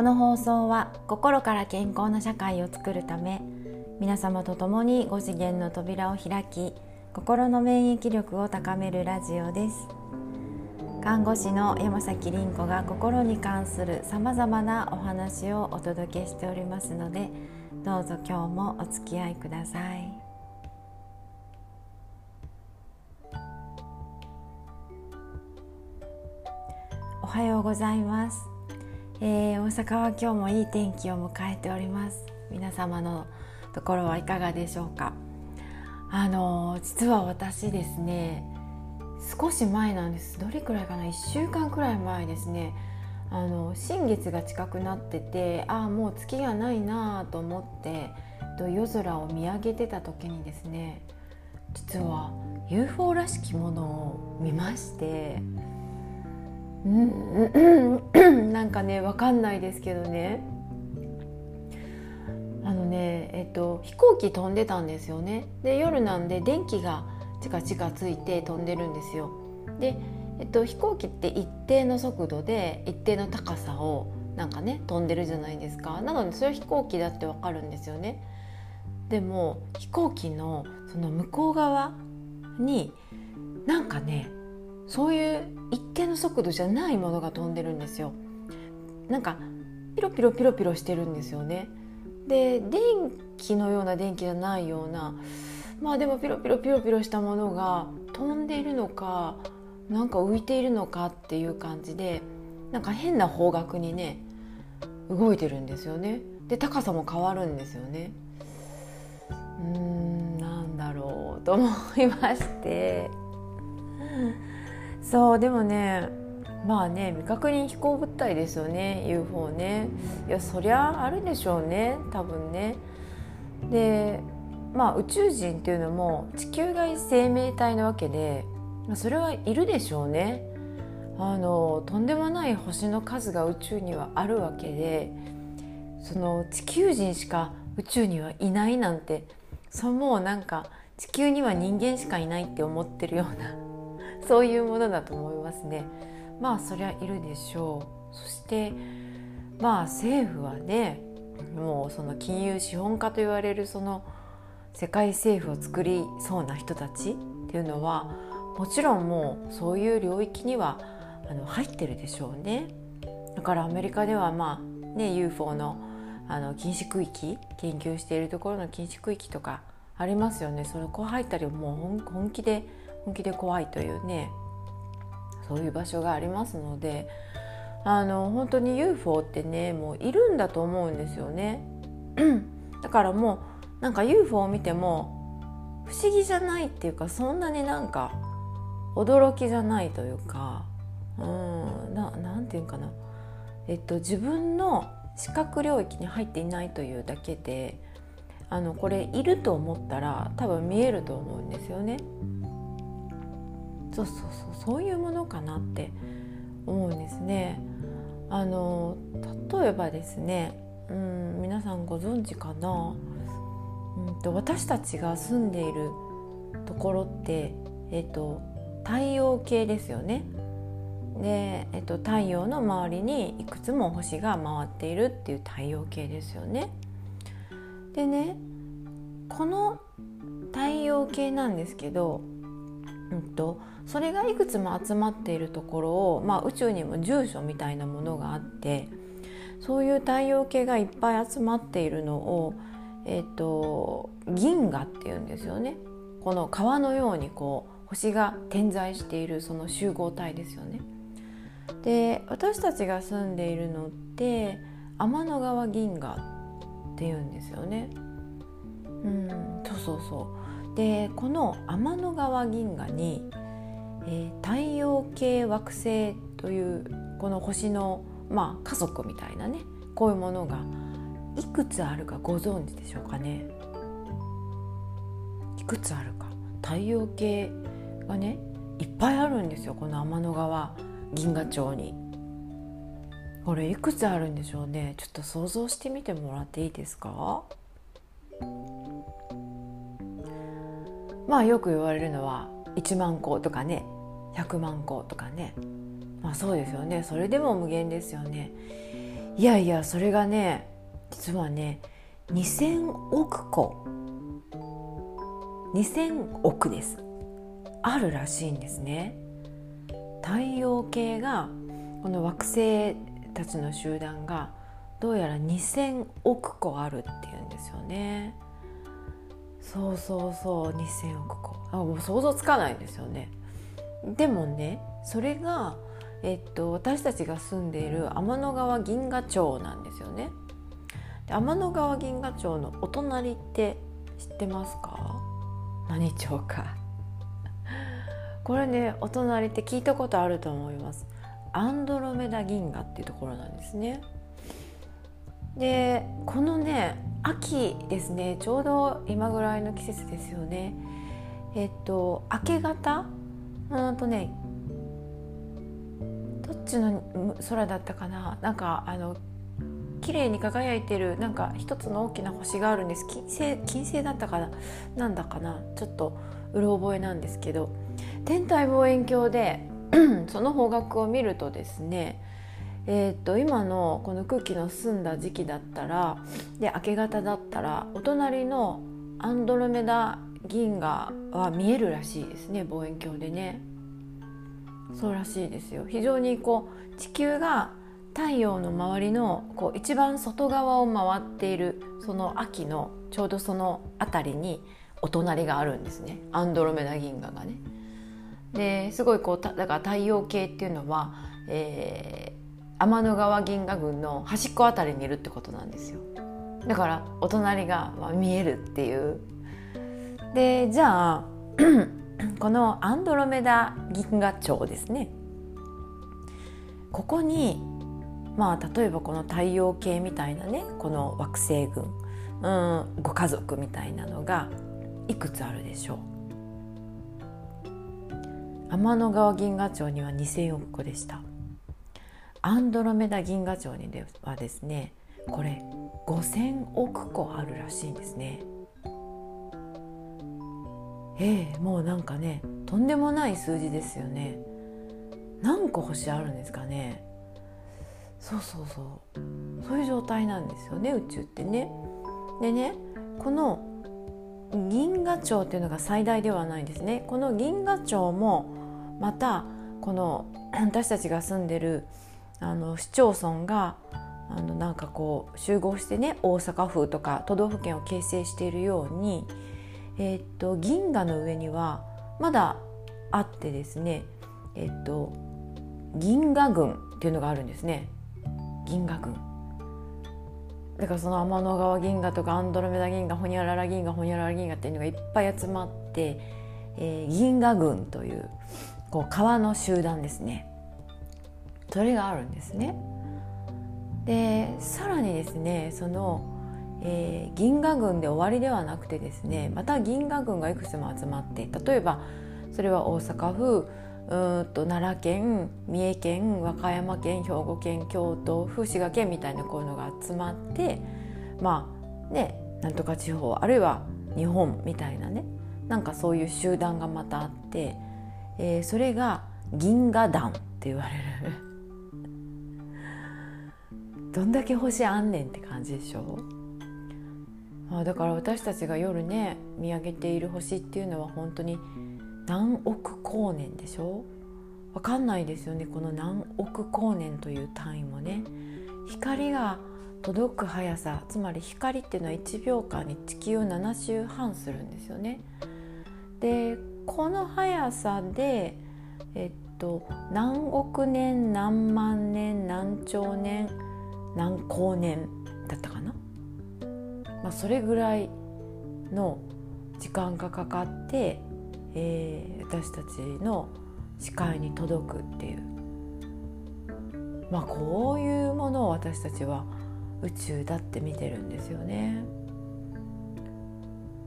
この放送は心から健康な社会を作るため皆様と共に5次元の扉を開き心の免疫力を高めるラジオです。看護師の山崎凛子が心に関するさまざまなお話をお届けしておりますのでどうぞ今日もお付き合いください。おはようございます。えー、大阪は今日もいい天気を迎えております。皆様のところはいかがでしょうか？あの、実は私ですね少し前なんです。どれくらいかな？1週間くらい前ですね。あの新月が近くなっててああもう月がないなと思って夜空を見上げてた時にですね実は UFO らしきものを見まして なんかね分かんないですけどね。あのねえっと飛行機飛んでたんですよね。で夜なんで電気がチカチカついて飛んでるんですよ。で、えっと、飛行機って一定の速度で一定の高さをなんかね飛んでるじゃないですか。なのでそれは飛行機だってわかるんですよね。でも飛行機のその向こう側になんかねそういう一定の速度じゃないものが飛んでるんですよ。なんかピロピロピロピロしてるんですよね。で電気のような電気じゃないようなまあでもピロピロピロピロしたものが飛んでいるのかなんか浮いているのかっていう感じでなんか変な方角にね動いてるんですよね。で高さも変わるんですよね。うーんなんだろうと思いまして。そうでもねまあね未確認飛行物体ですよね UFO ね。いやそりゃあるでしょうね多分ね。でまあ宇宙人っていうのも地球外生命体なわけでそれはいるでしょうね。あのとんでもない星の数が宇宙にはあるわけでその地球人しか宇宙にはいないなんてそうもうなんか地球には人間しかいないって思ってるようなそういうものだと思いますね。まあそりゃいるでしょう。そしてまあ政府はねもうその金融資本家と言われるその世界政府を作りそうな人たちっていうのはもちろんもうそういう領域にはあの入ってるでしょうね。だからアメリカではまあね UFO のあの禁止区域研究しているところの禁止区域とかありますよね。それこ入ったりもう本気で本気で怖いというねそういう場所がありますのであの本当に UFO ってねもういるんだと思うんですよね だからもうなんか UFO を見ても不思議じゃないっていうかそんなになんか驚きじゃないというかうんななんていうかなえっと自分の視覚領域に入っていないというだけであのこれいると思ったら多分見えると思うんですよね。そうそうそうそういうものかなって思うんですね。あの例えばですね、うん、皆さんご存知かな、うんと、私たちが住んでいるところって、えっと、太陽系ですよね。で、えっと、太陽の周りにいくつも星が回っているっていう太陽系ですよね。でねこの太陽系なんですけど、うんとそれがいくつも集まっているところを、まあ、宇宙にも住所みたいなものがあってそういう太陽系がいっぱい集まっているのを、えーと、銀河っていうんですよね。この川のようにこう星が点在しているその集合体ですよね。で私たちが住んでいるのって天の川銀河っていうんですよね。うんそうそうそうでこの天の川銀河にえー、太陽系惑星というこの星の、まあ、家族みたいなねこういうものがいくつあるかご存知でしょうかね？いくつあるか。太陽系がねいっぱいあるんですよこの天の川銀河町に。これいくつあるんでしょうね？ちょっと想像してみてもらっていいですか？まあよく言われるのは1万個とかね。100万個とかね。まあそうですよね。それでも無限ですよね。いやいやそれがね実はね2,000億個。2,000億です。あるらしいんですね。太陽系がこの惑星たちの集団がどうやら2,000億個あるっていうんですよね。そうそうそう2,000億個。あもう想像つかないんですよね。でもねそれが、えっと、私たちが住んでいる天の川銀河町なんですよね。天の川銀河町のお隣って知ってますか？何町か。これねお隣って聞いたことあると思います。アンドロメダ銀河っていうところなんですね。でこのね秋ですね。ちょうど今ぐらいの季節ですよね。えっと明け方うんとねどっちの空だったかな？なんかあの綺麗に輝いてるなんか一つの大きな星があるんです。金星金星だったかな？なんだかな？ちょっとうろ覚えなんですけど。天体望遠鏡で その方角を見るとですねえー、と今のこの空気の澄んだ時期だったらで明け方だったらお隣のアンドロメダ銀河は見えるらしいですね望遠鏡でね。そうらしいですよ。非常にこう地球が太陽の周りのこう一番外側を回っているその秋のちょうどその辺りにお隣があるんですね。アンドロメダ銀河がね。ですごいこうだから太陽系っていうのは、え天の川銀河群の端っこあたりにいるってことなんですよ。だからお隣が見えるっていうでじゃあ このアンドロメダ銀河町ですね。ここにまあ例えばこの太陽系みたいなねこの惑星群うんご家族みたいなのがいくつあるでしょう？天の川銀河町には2,000億個でした。アンドロメダ銀河町にはですねこれ5,000億個あるらしいんですね。ええもうなんかねとんでもない数字ですよね。何個星あるんですかねそうそうそうそういう状態なんですよね宇宙ってね。でねこの銀河町っていうのが最大ではないんですね。この銀河町もまたこの私たちが住んでるあの市町村があのなんかこう集合してね大阪府とか都道府県を形成しているように、えー、っと銀河の上にはまだあってですねえ、っと銀河群っていうのがあるんですね銀河群。だからその天の川銀河とかアンドロメダ銀河ホニャララ銀河ホニャララ銀河っていうのがいっぱい集まって、えー、銀河群というこう川の集団ですねそれがあるんですね。でさらにですねその、えー、銀河群で終わりではなくてですねまた銀河群がいくつも集まって例えばそれは大阪府うんと奈良県三重県和歌山県兵庫県京都府滋賀県みたいなこういうのが集まってまあねなんとか地方あるいは日本みたいなねなんかそういう集団がまたあって、えー、それが銀河団って言われる。どんだけ星あんねんって感じでしょ？あだから私たちが夜ね見上げている星っていうのは本当に何億光年でしょ？わかんないですよねこの何億光年という単位もね。光が届く速さつまり光っていうのは1秒間に地球を7周半するんですよね。でこの速さでえっと何億年何万年何兆年何光年だったかな、まあ、それぐらいの時間がかかって、えー、私たちの視界に届くっていうまあこういうものを私たちは宇宙だって見てるんですよね。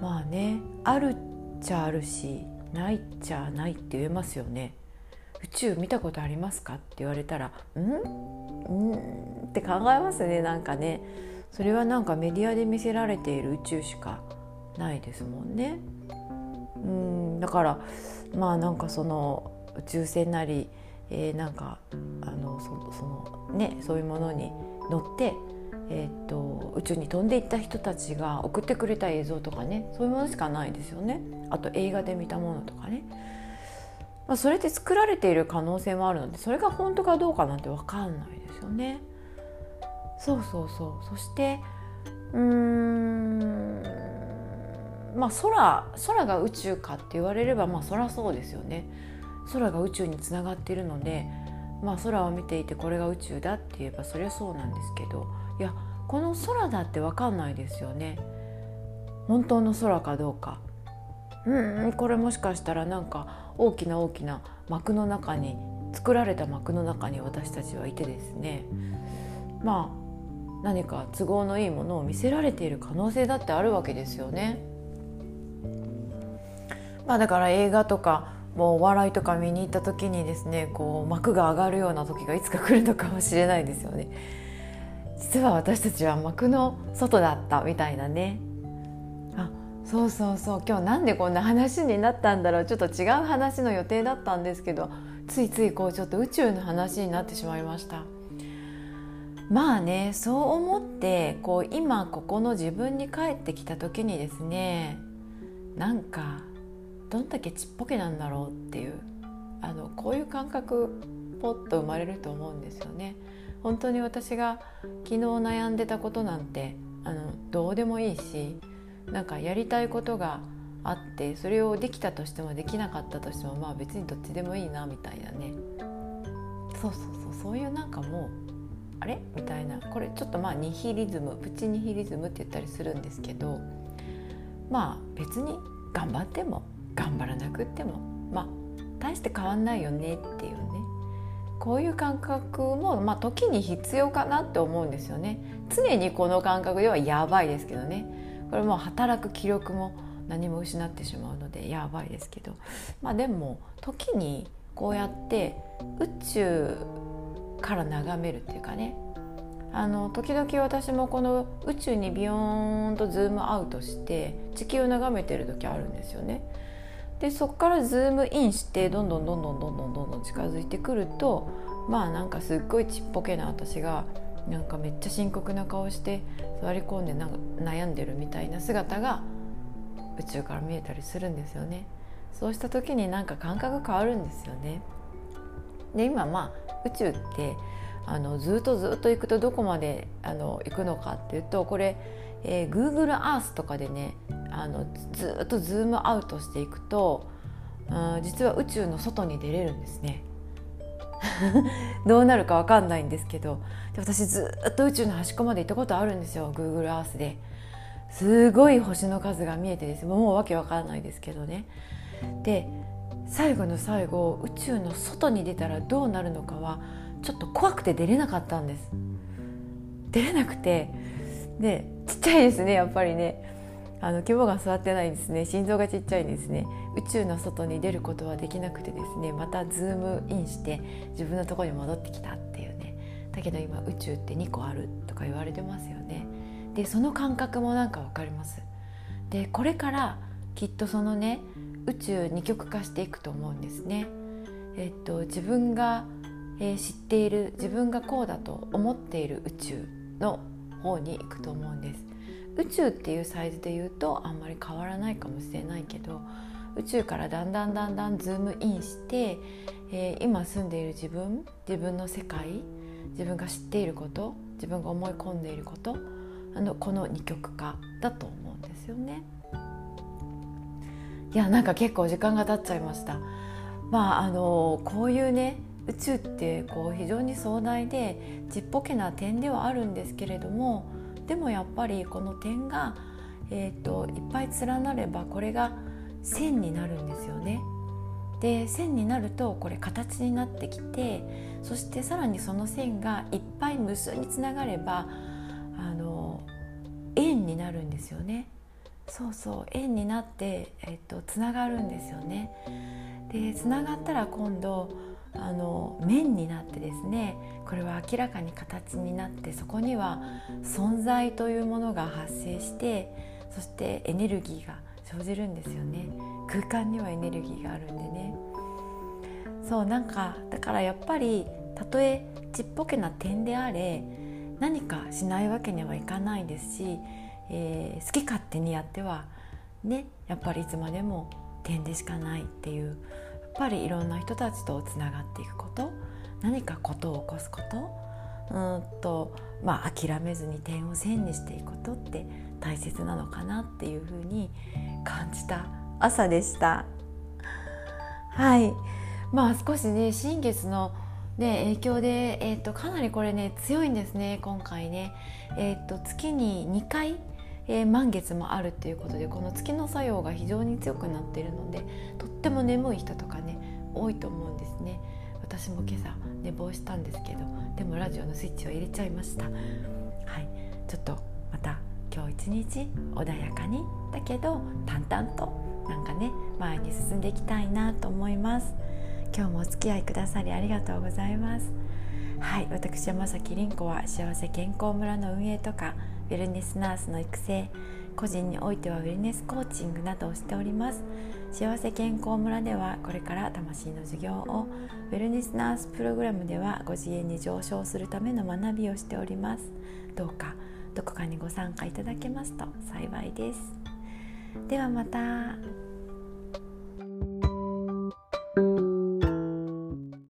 まあねあるっちゃあるしないっちゃないって言えますよね。宇宙見たことありますか?」って言われたら「ん？ん?」って考えますねなんかねそれはなんかメディアで見せられている宇宙しかないですもんね。うんだからまあなんかその宇宙船なり、えー、なんかあのそそのねそういうものに乗って、えーと、宇宙に飛んでいった人たちが送ってくれた映像とかねそういうものしかないですよねあと映画で見たものとかね、まあ、それって作られている可能性もあるのでそれが本当かどうかなんて分かんないですよね。そうそうそう。そしてうーんまあ空空が宇宙かって言われればまあそりゃそうですよね。空が宇宙につながっているのでまあ空を見ていてこれが宇宙だって言えばそりゃそうなんですけど。いやこの空だって分かんないですよね。本当の空かどうか。うんこれもしかしたらなんか大きな大きな幕の中に作られた幕の中に私たちはいてですね。まあ何か都合のいいものを見せられている可能性だってあるわけですよね。まあ、だから映画とかもうお笑いとか見に行った時にですねこう幕が上がるような時がいつか来るのかもしれないですよね。実は私たちは幕の外だったみたいなねあそうそうそう今日なんでこんな話になったんだろうちょっと違う話の予定だったんですけどついついこうちょっと宇宙の話になってしまいましたまあねそう思ってこう今ここの自分に帰ってきた時にですねなんかどんだけちっぽけなんだろうっていうあのこういう感覚ポッと生まれると思うんですよね。本当に私が昨日悩んでたことなんてあのどうでもいいしなんかやりたいことがあってそれをできたとしてもできなかったとしてもまあ別にどっちでもいいなみたいなねそうそうそうそういうなんかもうあれ？みたいな。これちょっとまあニヒリズムプチニヒリズムって言ったりするんですけどまあ別に頑張っても頑張らなくってもまあ大して変わんないよねっていうね。こういう感覚も、まあ、時に必要かなって思うんですよね。常にこの感覚ではやばいですけどね。これもう働く気力も何も失ってしまうのでやばいですけど。まあでも時にこうやって宇宙から眺めるっていうかねあの時々私もこの宇宙にビヨーンとズームアウトして地球を眺めてる時あるんですよね。でそこからズームインしてどんどんどんどんどんどんどんどん近づいてくるとまあなんかすっごいちっぽけな私がなんかめっちゃ深刻な顔して座り込んでなんか悩んでるみたいな姿が宇宙から見えたりするんですよね。そうした時になんか感覚変わるんですよね。で今まあ宇宙ってあのずっとずっと行くとどこまであの行くのかっていうとこれ、えー、Google Earth とかでねあのずっとズームアウトしていくと、うん、実は宇宙の外に出れるんですね。どうなるか分かんないんですけどで私ずっと宇宙の端っこまで行ったことあるんですよ Google Earth で。すごい星の数が見えてです。もうわけわからないですけどね。で最後の最後宇宙の外に出たらどうなるのかはちょっと怖くて出れなかったんです。出れなくてでちっちゃいですねやっぱりね。あの肝が座ってないですね。心臓がちっちゃいですね。宇宙の外に出ることはできなくてですね。またズームインして自分のところに戻ってきたっていうね。だけど今宇宙って2個あるとか言われてますよね。でその感覚もなんか分かります。でこれからきっとそのね宇宙二極化していくと思うんですね。えっと、自分が、えー、知っている自分がこうだと思っている宇宙の方に行くと思うんです。宇宙っていうサイズで言うとあんまり変わらないかもしれないけど宇宙からだんだんだんだんズームインして、えー、今住んでいる自分自分の世界自分が知っていること自分が思い込んでいることあのこの二極化だと思うんですよね。いやなんか結構時間が経っちゃいました。まああのこういうね宇宙ってこう非常に壮大でちっぽけな点ではあるんですけれどもでもやっぱりこの点が、えーと、いっぱい連なればこれが線になるんですよね。で線になるとこれ形になってきてそしてさらにその線がいっぱい無数につながればあの円になるんですよね。そうそう円になって、えっと、つながるんですよね。でつながったら今度あの面になってですねこれは明らかに形になってそこには存在というものが発生してそしてエネルギーが生じるんですよね空間にはエネルギーがあるんでねそうなんかだからやっぱりたとえちっぽけな点であれ何かしないわけにはいかないですし、えー、好き勝手にやってはねやっぱりいつまでも点でしかないっていうやっぱりいろんな人たちとつながっていくこと何かことを起こすことうんとまあ諦めずに点を線にしていくことって大切なのかなっていうふうに感じた朝でした。はいまあ少しね新月のね、影響で、えーと、かなりこれね強いんですね今回ね、えーと、月に2回、えー、満月もあるっていうことでこの月の作用が非常に強くなっているのでとっても眠い人とかね多いと思うんですね。私も今朝寝坊したんですけどでもラジオのスイッチを入れちゃいました。はい。ちょっとまた今日一日穏やかにだけど淡々となんかね前に進んでいきたいなと思います。今日もお付き合いくださりありがとうございます。はい。私山崎凛子は幸せ健康村の運営とかウェルネスナースの育成個人においてはウェルネスコーチングなどをしております。幸せ健康村ではこれから魂の授業をウェルネスナースプログラムではご自営に上昇するための学びをしております。どうかどこかにご参加いただけますと幸いです。ではまた。